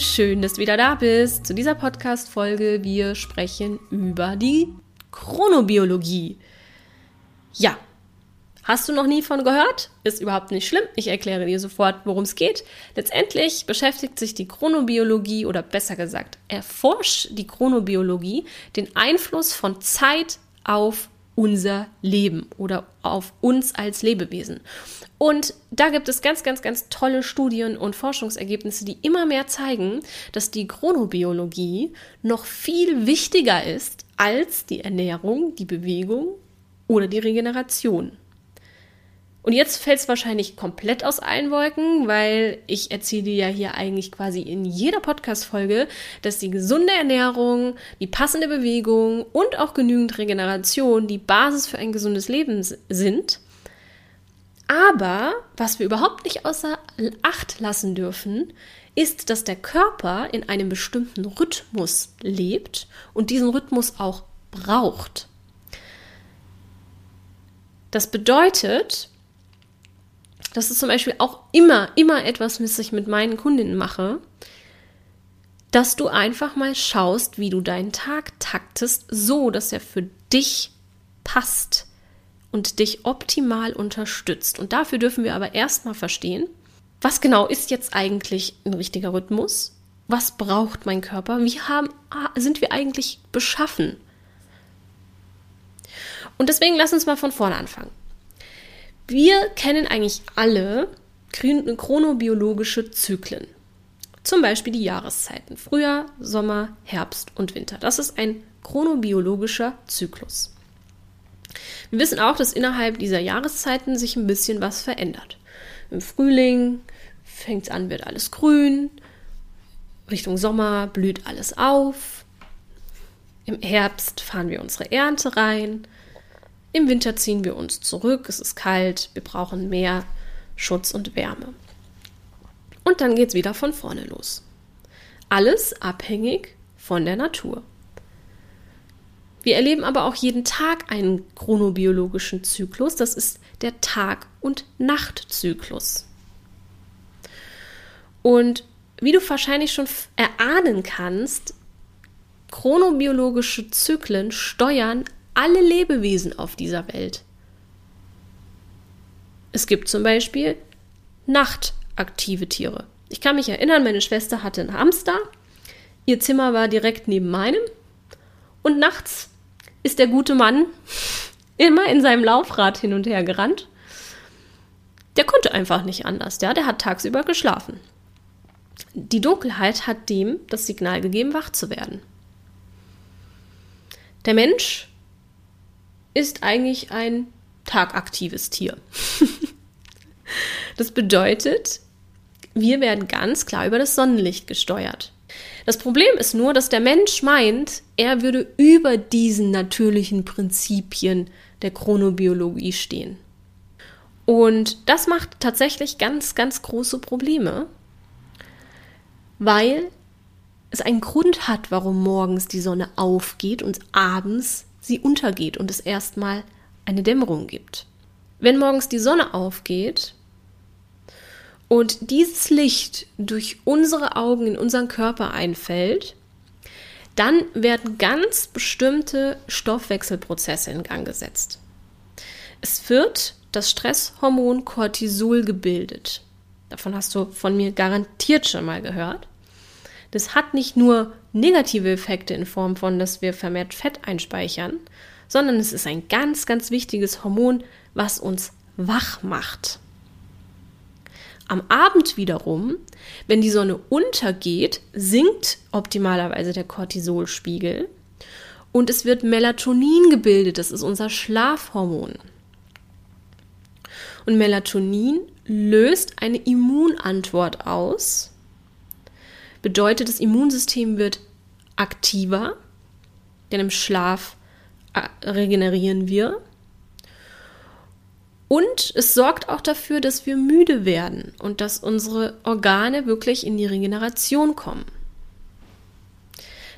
Schön, dass du wieder da bist. Zu dieser Podcast-Folge. Wir sprechen über die Chronobiologie. Ja, hast du noch nie von gehört? Ist überhaupt nicht schlimm. Ich erkläre dir sofort, worum es geht. Letztendlich beschäftigt sich die Chronobiologie oder besser gesagt, erforscht die Chronobiologie den Einfluss von Zeit auf unser Leben oder auf uns als Lebewesen. Und da gibt es ganz, ganz, ganz tolle Studien und Forschungsergebnisse, die immer mehr zeigen, dass die Chronobiologie noch viel wichtiger ist als die Ernährung, die Bewegung oder die Regeneration. Und jetzt fällt es wahrscheinlich komplett aus allen Wolken, weil ich erzähle ja hier eigentlich quasi in jeder Podcast-Folge, dass die gesunde Ernährung, die passende Bewegung und auch genügend Regeneration die Basis für ein gesundes Leben sind. Aber was wir überhaupt nicht außer Acht lassen dürfen, ist, dass der Körper in einem bestimmten Rhythmus lebt und diesen Rhythmus auch braucht. Das bedeutet, das ist zum Beispiel auch immer, immer etwas, was ich mit meinen Kundinnen mache, dass du einfach mal schaust, wie du deinen Tag taktest, so dass er für dich passt und dich optimal unterstützt. Und dafür dürfen wir aber erstmal verstehen, was genau ist jetzt eigentlich ein richtiger Rhythmus? Was braucht mein Körper? Wie haben, sind wir eigentlich beschaffen? Und deswegen lass uns mal von vorne anfangen. Wir kennen eigentlich alle chronobiologische Zyklen. Zum Beispiel die Jahreszeiten. Frühjahr, Sommer, Herbst und Winter. Das ist ein chronobiologischer Zyklus. Wir wissen auch, dass innerhalb dieser Jahreszeiten sich ein bisschen was verändert. Im Frühling fängt es an, wird alles grün. Richtung Sommer blüht alles auf. Im Herbst fahren wir unsere Ernte rein. Im Winter ziehen wir uns zurück, es ist kalt, wir brauchen mehr Schutz und Wärme. Und dann geht es wieder von vorne los. Alles abhängig von der Natur. Wir erleben aber auch jeden Tag einen chronobiologischen Zyklus, das ist der Tag- und Nachtzyklus. Und wie du wahrscheinlich schon erahnen kannst, chronobiologische Zyklen steuern alle Lebewesen auf dieser Welt. Es gibt zum Beispiel nachtaktive Tiere. Ich kann mich erinnern, meine Schwester hatte einen Hamster. Ihr Zimmer war direkt neben meinem. Und nachts ist der gute Mann immer in seinem Laufrad hin und her gerannt. Der konnte einfach nicht anders. Ja? Der hat tagsüber geschlafen. Die Dunkelheit hat dem das Signal gegeben, wach zu werden. Der Mensch ist eigentlich ein tagaktives Tier. das bedeutet, wir werden ganz klar über das Sonnenlicht gesteuert. Das Problem ist nur, dass der Mensch meint, er würde über diesen natürlichen Prinzipien der Chronobiologie stehen. Und das macht tatsächlich ganz, ganz große Probleme, weil es einen Grund hat, warum morgens die Sonne aufgeht und abends sie untergeht und es erstmal eine Dämmerung gibt. Wenn morgens die Sonne aufgeht, und dieses Licht durch unsere Augen in unseren Körper einfällt, dann werden ganz bestimmte Stoffwechselprozesse in Gang gesetzt. Es wird das Stresshormon Cortisol gebildet. Davon hast du von mir garantiert schon mal gehört. Das hat nicht nur negative Effekte in Form von, dass wir vermehrt Fett einspeichern, sondern es ist ein ganz, ganz wichtiges Hormon, was uns wach macht. Am Abend wiederum, wenn die Sonne untergeht, sinkt optimalerweise der Cortisolspiegel und es wird Melatonin gebildet, das ist unser Schlafhormon. Und Melatonin löst eine Immunantwort aus, bedeutet, das Immunsystem wird aktiver, denn im Schlaf äh, regenerieren wir und es sorgt auch dafür, dass wir müde werden und dass unsere Organe wirklich in die Regeneration kommen.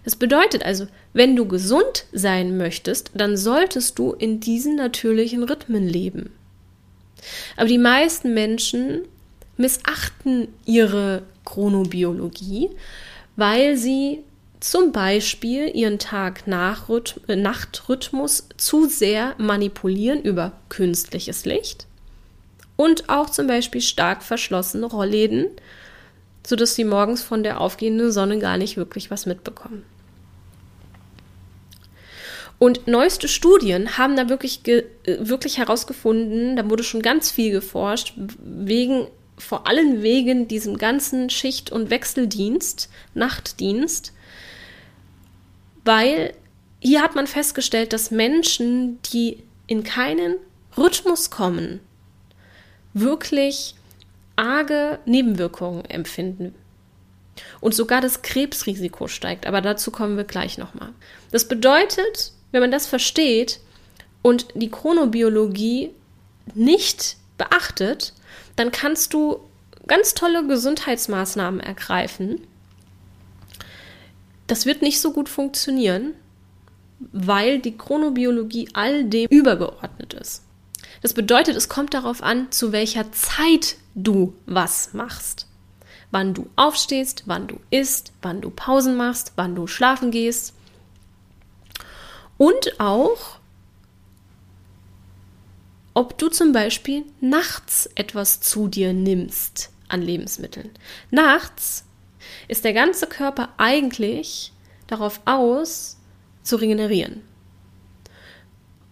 Das bedeutet also, wenn du gesund sein möchtest, dann solltest du in diesen natürlichen Rhythmen leben. Aber die meisten Menschen missachten ihre Chronobiologie, weil sie zum Beispiel ihren Tag-Nacht-Rhythmus zu sehr manipulieren über künstliches Licht und auch zum Beispiel stark verschlossene Rollläden, sodass sie morgens von der aufgehenden Sonne gar nicht wirklich was mitbekommen. Und neueste Studien haben da wirklich, wirklich herausgefunden, da wurde schon ganz viel geforscht, wegen, vor allem wegen diesem ganzen Schicht- und Wechseldienst, Nachtdienst, weil hier hat man festgestellt, dass Menschen, die in keinen Rhythmus kommen, wirklich arge Nebenwirkungen empfinden. Und sogar das Krebsrisiko steigt, aber dazu kommen wir gleich nochmal. Das bedeutet, wenn man das versteht und die Chronobiologie nicht beachtet, dann kannst du ganz tolle Gesundheitsmaßnahmen ergreifen, das wird nicht so gut funktionieren, weil die Chronobiologie all dem übergeordnet ist. Das bedeutet, es kommt darauf an, zu welcher Zeit du was machst. Wann du aufstehst, wann du isst, wann du Pausen machst, wann du schlafen gehst. Und auch, ob du zum Beispiel nachts etwas zu dir nimmst an Lebensmitteln. Nachts ist der ganze Körper eigentlich darauf aus, zu regenerieren.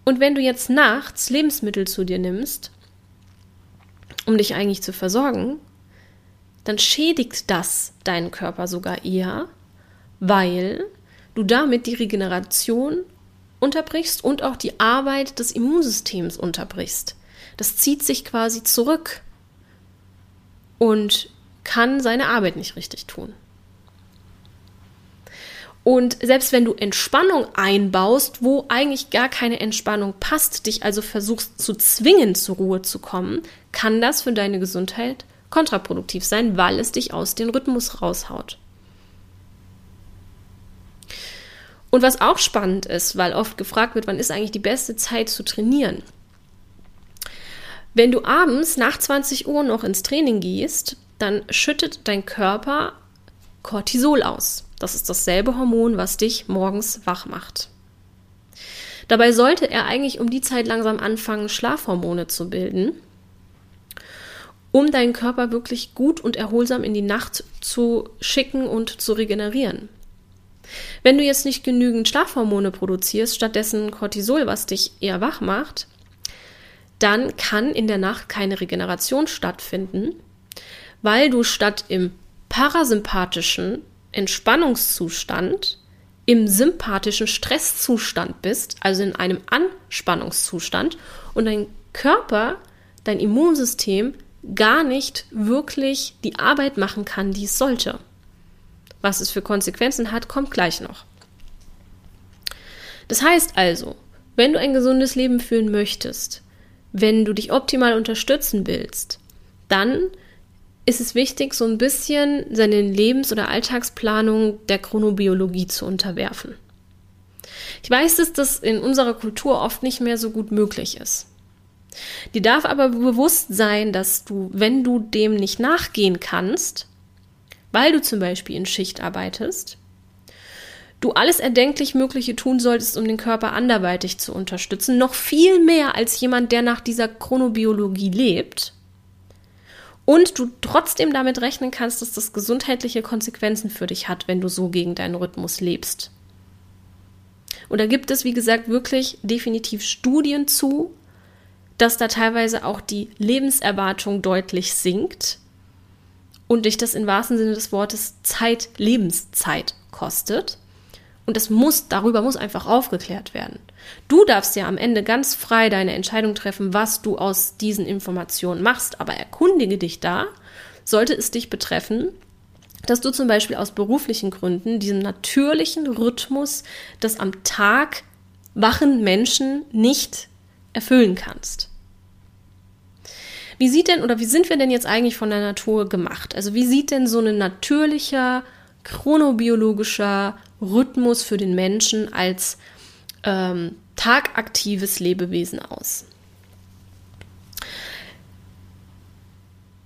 Und wenn du jetzt nachts Lebensmittel zu dir nimmst, um dich eigentlich zu versorgen, dann schädigt das deinen Körper sogar eher, weil du damit die Regeneration unterbrichst und auch die Arbeit des Immunsystems unterbrichst. Das zieht sich quasi zurück. Und kann seine Arbeit nicht richtig tun. Und selbst wenn du Entspannung einbaust, wo eigentlich gar keine Entspannung passt, dich also versuchst zu zwingen, zur Ruhe zu kommen, kann das für deine Gesundheit kontraproduktiv sein, weil es dich aus dem Rhythmus raushaut. Und was auch spannend ist, weil oft gefragt wird, wann ist eigentlich die beste Zeit zu trainieren? Wenn du abends nach 20 Uhr noch ins Training gehst, dann schüttet dein Körper Cortisol aus. Das ist dasselbe Hormon, was dich morgens wach macht. Dabei sollte er eigentlich um die Zeit langsam anfangen, Schlafhormone zu bilden, um deinen Körper wirklich gut und erholsam in die Nacht zu schicken und zu regenerieren. Wenn du jetzt nicht genügend Schlafhormone produzierst, stattdessen Cortisol, was dich eher wach macht, dann kann in der Nacht keine Regeneration stattfinden weil du statt im parasympathischen Entspannungszustand im sympathischen Stresszustand bist, also in einem Anspannungszustand und dein Körper, dein Immunsystem gar nicht wirklich die Arbeit machen kann, die es sollte. Was es für Konsequenzen hat, kommt gleich noch. Das heißt also, wenn du ein gesundes Leben führen möchtest, wenn du dich optimal unterstützen willst, dann ist es wichtig, so ein bisschen seine Lebens- oder Alltagsplanung der Chronobiologie zu unterwerfen. Ich weiß, dass das in unserer Kultur oft nicht mehr so gut möglich ist. Dir darf aber bewusst sein, dass du, wenn du dem nicht nachgehen kannst, weil du zum Beispiel in Schicht arbeitest, du alles erdenklich Mögliche tun solltest, um den Körper anderweitig zu unterstützen, noch viel mehr als jemand, der nach dieser Chronobiologie lebt. Und du trotzdem damit rechnen kannst, dass das gesundheitliche Konsequenzen für dich hat, wenn du so gegen deinen Rhythmus lebst. Und da gibt es, wie gesagt, wirklich definitiv Studien zu, dass da teilweise auch die Lebenserwartung deutlich sinkt und dich das im wahrsten Sinne des Wortes Zeit, Lebenszeit kostet. Und das muss, darüber muss einfach aufgeklärt werden. Du darfst ja am Ende ganz frei deine Entscheidung treffen, was du aus diesen Informationen machst, aber erkundige dich da, sollte es dich betreffen, dass du zum Beispiel aus beruflichen Gründen diesen natürlichen Rhythmus des am Tag wachen Menschen nicht erfüllen kannst. Wie sieht denn oder wie sind wir denn jetzt eigentlich von der Natur gemacht? Also wie sieht denn so ein natürlicher, chronobiologischer Rhythmus für den Menschen als ähm, tagaktives Lebewesen aus.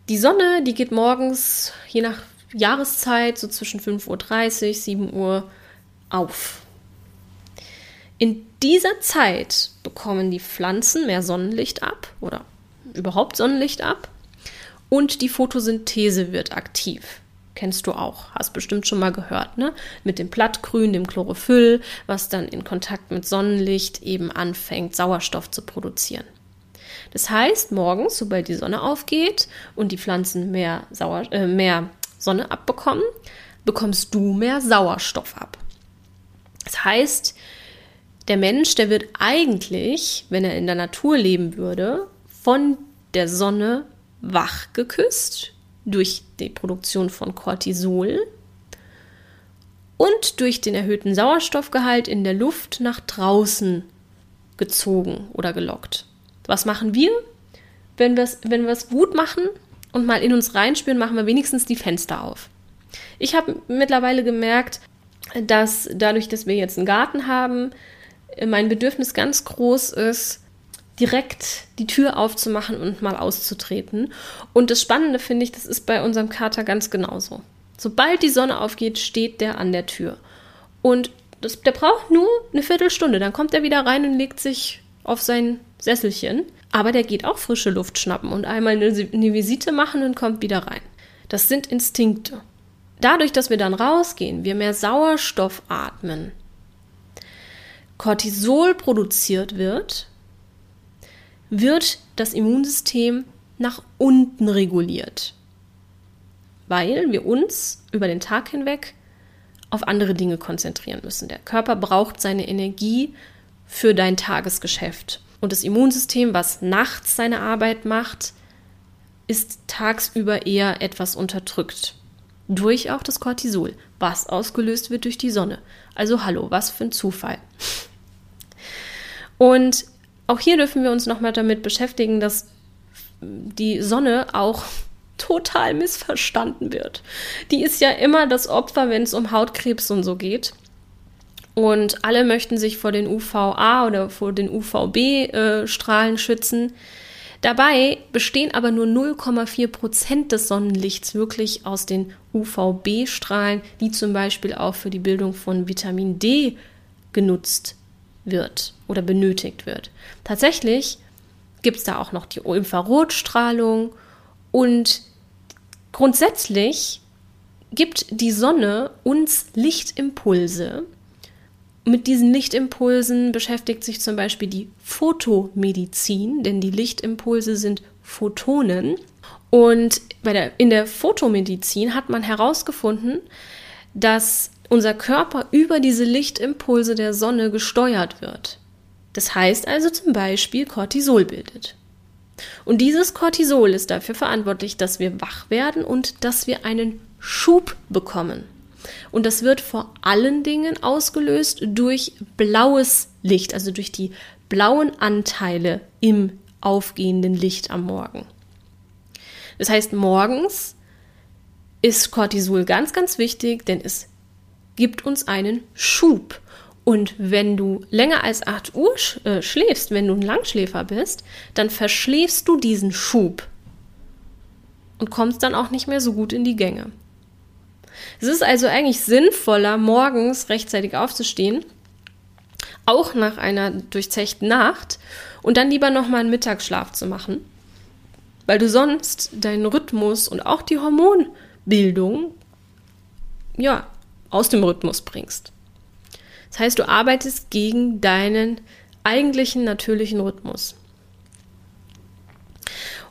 Die Sonne, die geht morgens, je nach Jahreszeit, so zwischen 5.30 Uhr, 7 Uhr auf. In dieser Zeit bekommen die Pflanzen mehr Sonnenlicht ab oder überhaupt Sonnenlicht ab und die Photosynthese wird aktiv. Kennst du auch, hast bestimmt schon mal gehört, ne? Mit dem Blattgrün, dem Chlorophyll, was dann in Kontakt mit Sonnenlicht eben anfängt, Sauerstoff zu produzieren. Das heißt, morgens, sobald die Sonne aufgeht und die Pflanzen mehr, Sauer, äh, mehr Sonne abbekommen, bekommst du mehr Sauerstoff ab. Das heißt, der Mensch, der wird eigentlich, wenn er in der Natur leben würde, von der Sonne wach geküsst, durch die Produktion von Cortisol und durch den erhöhten Sauerstoffgehalt in der Luft nach draußen gezogen oder gelockt. Was machen wir? Wenn wir es wenn gut machen und mal in uns reinspüren, machen wir wenigstens die Fenster auf. Ich habe mittlerweile gemerkt, dass dadurch, dass wir jetzt einen Garten haben, mein Bedürfnis ganz groß ist, direkt die Tür aufzumachen und mal auszutreten. Und das Spannende finde ich, das ist bei unserem Kater ganz genauso. Sobald die Sonne aufgeht, steht der an der Tür. Und das, der braucht nur eine Viertelstunde. Dann kommt er wieder rein und legt sich auf sein Sesselchen. Aber der geht auch frische Luft schnappen und einmal eine, eine Visite machen und kommt wieder rein. Das sind Instinkte. Dadurch, dass wir dann rausgehen, wir mehr Sauerstoff atmen, Cortisol produziert wird, wird das Immunsystem nach unten reguliert, weil wir uns über den Tag hinweg auf andere Dinge konzentrieren müssen. Der Körper braucht seine Energie für dein Tagesgeschäft. Und das Immunsystem, was nachts seine Arbeit macht, ist tagsüber eher etwas unterdrückt. Durch auch das Cortisol, was ausgelöst wird durch die Sonne. Also hallo, was für ein Zufall. Und auch hier dürfen wir uns nochmal damit beschäftigen, dass die Sonne auch total missverstanden wird. Die ist ja immer das Opfer, wenn es um Hautkrebs und so geht. Und alle möchten sich vor den UVA oder vor den UVB-Strahlen äh, schützen. Dabei bestehen aber nur 0,4 Prozent des Sonnenlichts wirklich aus den UVB-Strahlen, die zum Beispiel auch für die Bildung von Vitamin D genutzt wird oder benötigt wird. Tatsächlich gibt es da auch noch die Infrarotstrahlung und grundsätzlich gibt die Sonne uns Lichtimpulse. Mit diesen Lichtimpulsen beschäftigt sich zum Beispiel die Photomedizin, denn die Lichtimpulse sind Photonen. Und der, in der Photomedizin hat man herausgefunden, dass unser Körper über diese Lichtimpulse der Sonne gesteuert wird. Das heißt also zum Beispiel Cortisol bildet. Und dieses Cortisol ist dafür verantwortlich, dass wir wach werden und dass wir einen Schub bekommen. Und das wird vor allen Dingen ausgelöst durch blaues Licht, also durch die blauen Anteile im aufgehenden Licht am Morgen. Das heißt, morgens ist Cortisol ganz, ganz wichtig, denn es gibt uns einen Schub. Und wenn du länger als 8 Uhr äh, schläfst, wenn du ein Langschläfer bist, dann verschläfst du diesen Schub und kommst dann auch nicht mehr so gut in die Gänge. Es ist also eigentlich sinnvoller, morgens rechtzeitig aufzustehen, auch nach einer durchzechten Nacht und dann lieber nochmal einen Mittagsschlaf zu machen, weil du sonst deinen Rhythmus und auch die Hormonbildung ja, aus dem Rhythmus bringst. Das heißt, du arbeitest gegen deinen eigentlichen natürlichen Rhythmus.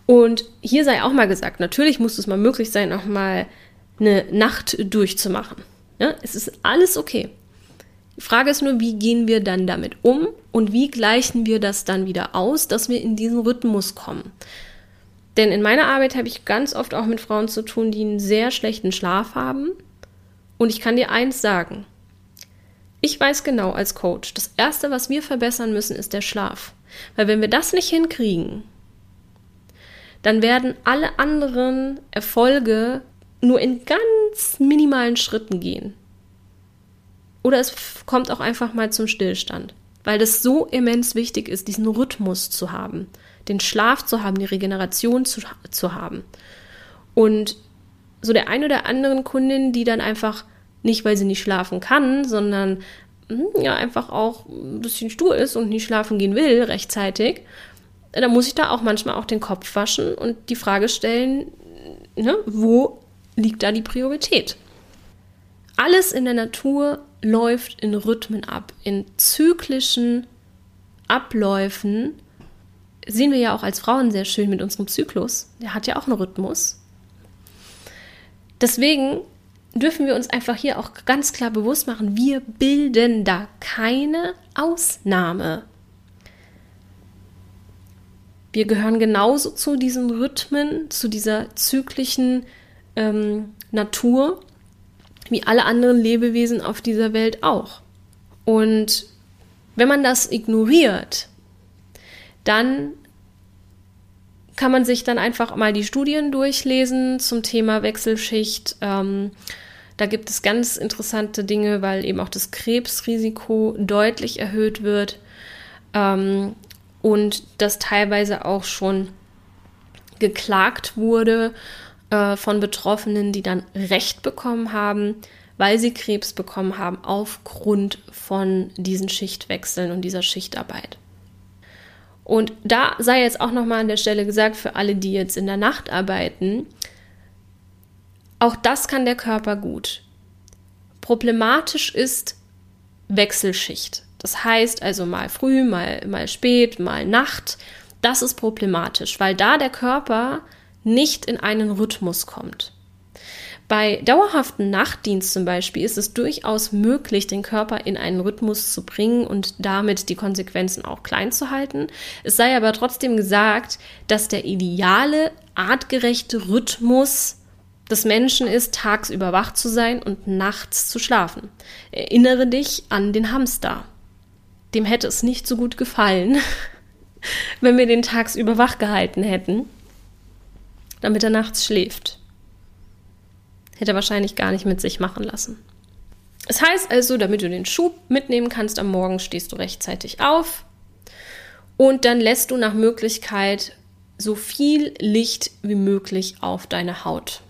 Und hier sei auch mal gesagt, natürlich muss es mal möglich sein, auch mal eine Nacht durchzumachen. Ja, es ist alles okay. Die Frage ist nur, wie gehen wir dann damit um und wie gleichen wir das dann wieder aus, dass wir in diesen Rhythmus kommen. Denn in meiner Arbeit habe ich ganz oft auch mit Frauen zu tun, die einen sehr schlechten Schlaf haben. Und ich kann dir eins sagen. Ich weiß genau als Coach, das Erste, was wir verbessern müssen, ist der Schlaf. Weil wenn wir das nicht hinkriegen, dann werden alle anderen Erfolge nur in ganz minimalen Schritten gehen. Oder es kommt auch einfach mal zum Stillstand, weil das so immens wichtig ist, diesen Rhythmus zu haben, den Schlaf zu haben, die Regeneration zu, zu haben. Und so der ein oder anderen Kundin, die dann einfach nicht, weil sie nicht schlafen kann, sondern hm, ja einfach auch ein bisschen stur ist und nicht schlafen gehen will rechtzeitig, da muss ich da auch manchmal auch den Kopf waschen und die Frage stellen, ne, wo liegt da die Priorität? Alles in der Natur läuft in Rhythmen ab, in zyklischen Abläufen. Sehen wir ja auch als Frauen sehr schön mit unserem Zyklus. Der hat ja auch einen Rhythmus. Deswegen dürfen wir uns einfach hier auch ganz klar bewusst machen, wir bilden da keine Ausnahme. Wir gehören genauso zu diesen Rhythmen, zu dieser zyklischen ähm, Natur, wie alle anderen Lebewesen auf dieser Welt auch. Und wenn man das ignoriert, dann kann man sich dann einfach mal die Studien durchlesen zum Thema Wechselschicht. Ähm, da gibt es ganz interessante Dinge, weil eben auch das Krebsrisiko deutlich erhöht wird. Ähm, und das teilweise auch schon geklagt wurde äh, von Betroffenen, die dann Recht bekommen haben, weil sie Krebs bekommen haben aufgrund von diesen Schichtwechseln und dieser Schichtarbeit. Und da sei jetzt auch nochmal an der Stelle gesagt, für alle, die jetzt in der Nacht arbeiten, auch das kann der Körper gut. Problematisch ist Wechselschicht. Das heißt also mal früh, mal, mal spät, mal Nacht. Das ist problematisch, weil da der Körper nicht in einen Rhythmus kommt. Bei dauerhaften Nachtdienst zum Beispiel ist es durchaus möglich, den Körper in einen Rhythmus zu bringen und damit die Konsequenzen auch klein zu halten. Es sei aber trotzdem gesagt, dass der ideale, artgerechte Rhythmus des Menschen ist, tagsüber wach zu sein und nachts zu schlafen. Erinnere dich an den Hamster dem hätte es nicht so gut gefallen, wenn wir den tagsüber wach gehalten hätten, damit er nachts schläft. Hätte er wahrscheinlich gar nicht mit sich machen lassen. Es heißt also, damit du den Schub mitnehmen kannst, am Morgen stehst du rechtzeitig auf und dann lässt du nach Möglichkeit so viel Licht wie möglich auf deine Haut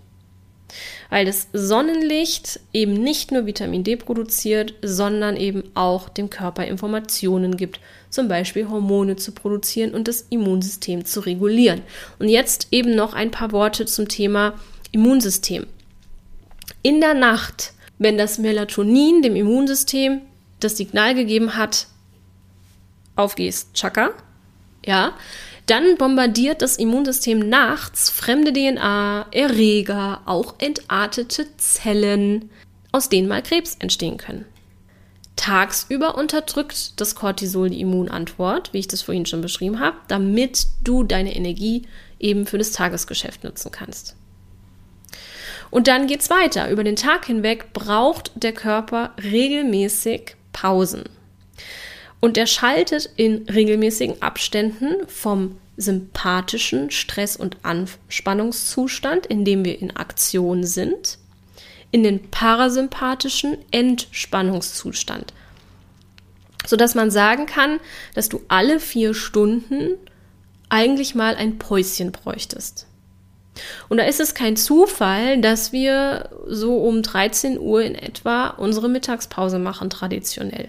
weil das Sonnenlicht eben nicht nur Vitamin D produziert, sondern eben auch dem Körper Informationen gibt, zum Beispiel Hormone zu produzieren und das Immunsystem zu regulieren. Und jetzt eben noch ein paar Worte zum Thema Immunsystem. In der Nacht, wenn das Melatonin dem Immunsystem das Signal gegeben hat, auf geht's, Chaka, ja, dann bombardiert das Immunsystem nachts fremde DNA, Erreger, auch entartete Zellen, aus denen mal Krebs entstehen können. Tagsüber unterdrückt das Cortisol die Immunantwort, wie ich das vorhin schon beschrieben habe, damit du deine Energie eben für das Tagesgeschäft nutzen kannst. Und dann geht's weiter. Über den Tag hinweg braucht der Körper regelmäßig Pausen. Und er schaltet in regelmäßigen Abständen vom sympathischen Stress- und Anspannungszustand, in dem wir in Aktion sind, in den parasympathischen Entspannungszustand. sodass man sagen kann, dass du alle vier Stunden eigentlich mal ein Päuschen bräuchtest. Und da ist es kein Zufall, dass wir so um 13 Uhr in etwa unsere Mittagspause machen, traditionell.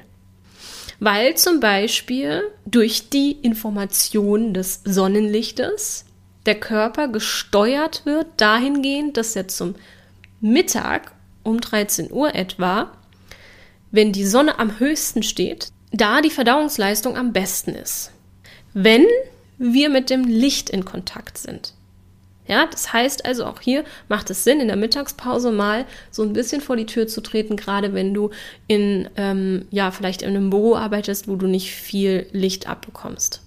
Weil zum Beispiel durch die Information des Sonnenlichtes der Körper gesteuert wird dahingehend, dass er zum Mittag um 13 Uhr etwa, wenn die Sonne am höchsten steht, da die Verdauungsleistung am besten ist. Wenn wir mit dem Licht in Kontakt sind. Ja, das heißt also auch hier macht es Sinn, in der Mittagspause mal so ein bisschen vor die Tür zu treten, gerade wenn du in, ähm, ja, vielleicht in einem Büro arbeitest, wo du nicht viel Licht abbekommst.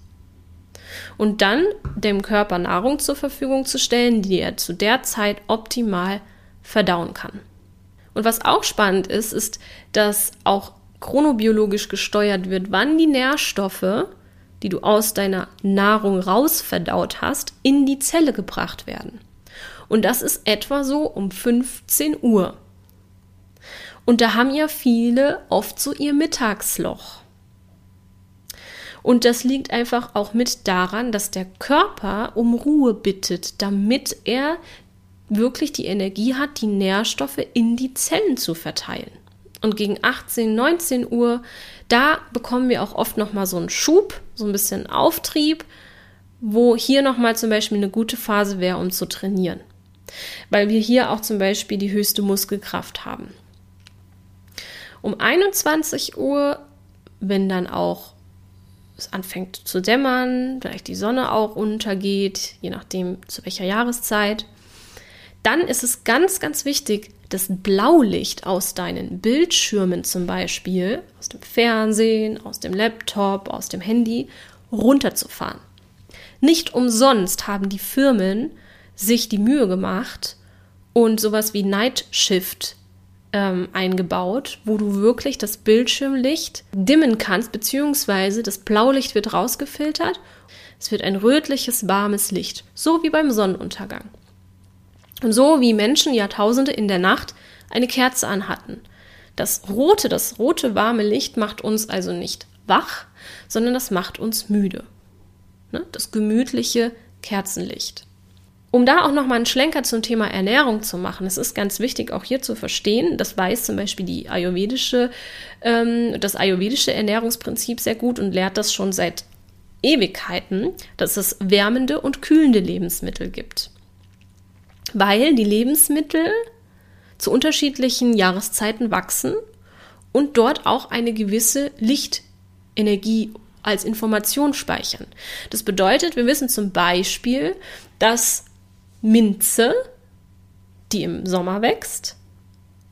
Und dann dem Körper Nahrung zur Verfügung zu stellen, die er zu der Zeit optimal verdauen kann. Und was auch spannend ist, ist, dass auch chronobiologisch gesteuert wird, wann die Nährstoffe die du aus deiner Nahrung rausverdaut hast, in die Zelle gebracht werden. Und das ist etwa so um 15 Uhr. Und da haben ja viele oft so ihr Mittagsloch. Und das liegt einfach auch mit daran, dass der Körper um Ruhe bittet, damit er wirklich die Energie hat, die Nährstoffe in die Zellen zu verteilen. Und gegen 18, 19 Uhr, da bekommen wir auch oft nochmal so einen Schub, so ein bisschen Auftrieb, wo hier nochmal zum Beispiel eine gute Phase wäre, um zu trainieren. Weil wir hier auch zum Beispiel die höchste Muskelkraft haben. Um 21 Uhr, wenn dann auch es anfängt zu dämmern, vielleicht die Sonne auch untergeht, je nachdem zu welcher Jahreszeit, dann ist es ganz, ganz wichtig, das Blaulicht aus deinen Bildschirmen zum Beispiel, aus dem Fernsehen, aus dem Laptop, aus dem Handy, runterzufahren. Nicht umsonst haben die Firmen sich die Mühe gemacht und sowas wie Night Shift ähm, eingebaut, wo du wirklich das Bildschirmlicht dimmen kannst, beziehungsweise das Blaulicht wird rausgefiltert. Es wird ein rötliches, warmes Licht, so wie beim Sonnenuntergang. So wie Menschen Jahrtausende in der Nacht eine Kerze anhatten. Das rote, das rote warme Licht macht uns also nicht wach, sondern das macht uns müde. Ne? Das gemütliche Kerzenlicht. Um da auch nochmal einen Schlenker zum Thema Ernährung zu machen, es ist ganz wichtig, auch hier zu verstehen, das weiß zum Beispiel die ayurvedische, ähm, das ayurvedische Ernährungsprinzip sehr gut und lehrt das schon seit Ewigkeiten, dass es wärmende und kühlende Lebensmittel gibt weil die Lebensmittel zu unterschiedlichen Jahreszeiten wachsen und dort auch eine gewisse Lichtenergie als Information speichern. Das bedeutet, wir wissen zum Beispiel, dass Minze, die im Sommer wächst,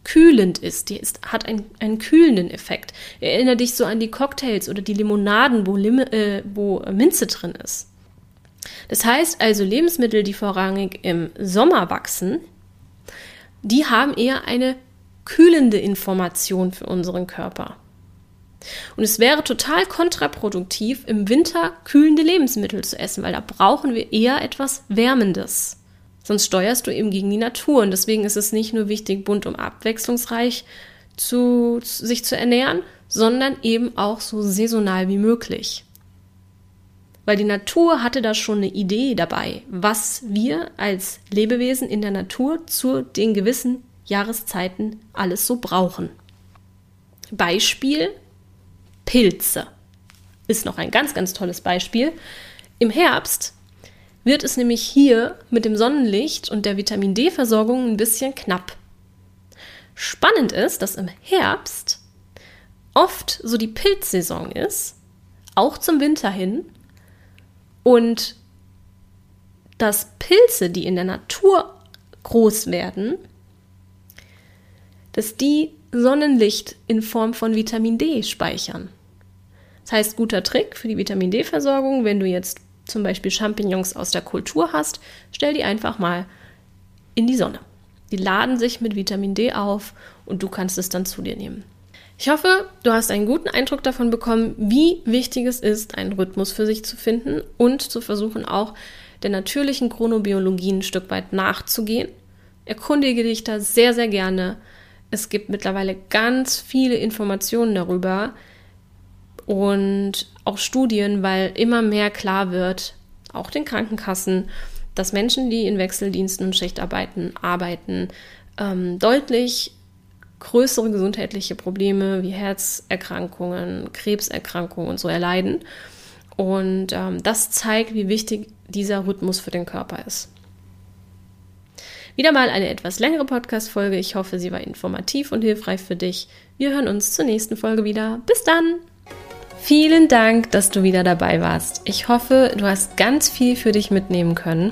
kühlend ist. Die ist, hat ein, einen kühlenden Effekt. Erinnere dich so an die Cocktails oder die Limonaden, wo, Lim äh, wo Minze drin ist. Das heißt also, Lebensmittel, die vorrangig im Sommer wachsen, die haben eher eine kühlende Information für unseren Körper. Und es wäre total kontraproduktiv, im Winter kühlende Lebensmittel zu essen, weil da brauchen wir eher etwas Wärmendes. Sonst steuerst du eben gegen die Natur. Und deswegen ist es nicht nur wichtig, bunt und abwechslungsreich zu, sich zu ernähren, sondern eben auch so saisonal wie möglich weil die Natur hatte da schon eine Idee dabei, was wir als Lebewesen in der Natur zu den gewissen Jahreszeiten alles so brauchen. Beispiel Pilze ist noch ein ganz, ganz tolles Beispiel. Im Herbst wird es nämlich hier mit dem Sonnenlicht und der Vitamin D-Versorgung ein bisschen knapp. Spannend ist, dass im Herbst oft so die Pilzsaison ist, auch zum Winter hin, und dass Pilze, die in der Natur groß werden, dass die Sonnenlicht in Form von Vitamin D speichern. Das heißt, guter Trick für die Vitamin D-Versorgung, wenn du jetzt zum Beispiel Champignons aus der Kultur hast, stell die einfach mal in die Sonne. Die laden sich mit Vitamin D auf und du kannst es dann zu dir nehmen. Ich hoffe, du hast einen guten Eindruck davon bekommen, wie wichtig es ist, einen Rhythmus für sich zu finden und zu versuchen, auch der natürlichen Chronobiologie ein Stück weit nachzugehen. Erkundige dich da sehr, sehr gerne. Es gibt mittlerweile ganz viele Informationen darüber, und auch Studien, weil immer mehr klar wird, auch den Krankenkassen, dass Menschen, die in Wechseldiensten und Schichtarbeiten arbeiten, ähm, deutlich größere gesundheitliche Probleme wie Herzerkrankungen, Krebserkrankungen und so erleiden. Und ähm, das zeigt, wie wichtig dieser Rhythmus für den Körper ist. Wieder mal eine etwas längere Podcast-Folge. Ich hoffe, sie war informativ und hilfreich für dich. Wir hören uns zur nächsten Folge wieder. Bis dann! Vielen Dank, dass du wieder dabei warst. Ich hoffe, du hast ganz viel für dich mitnehmen können.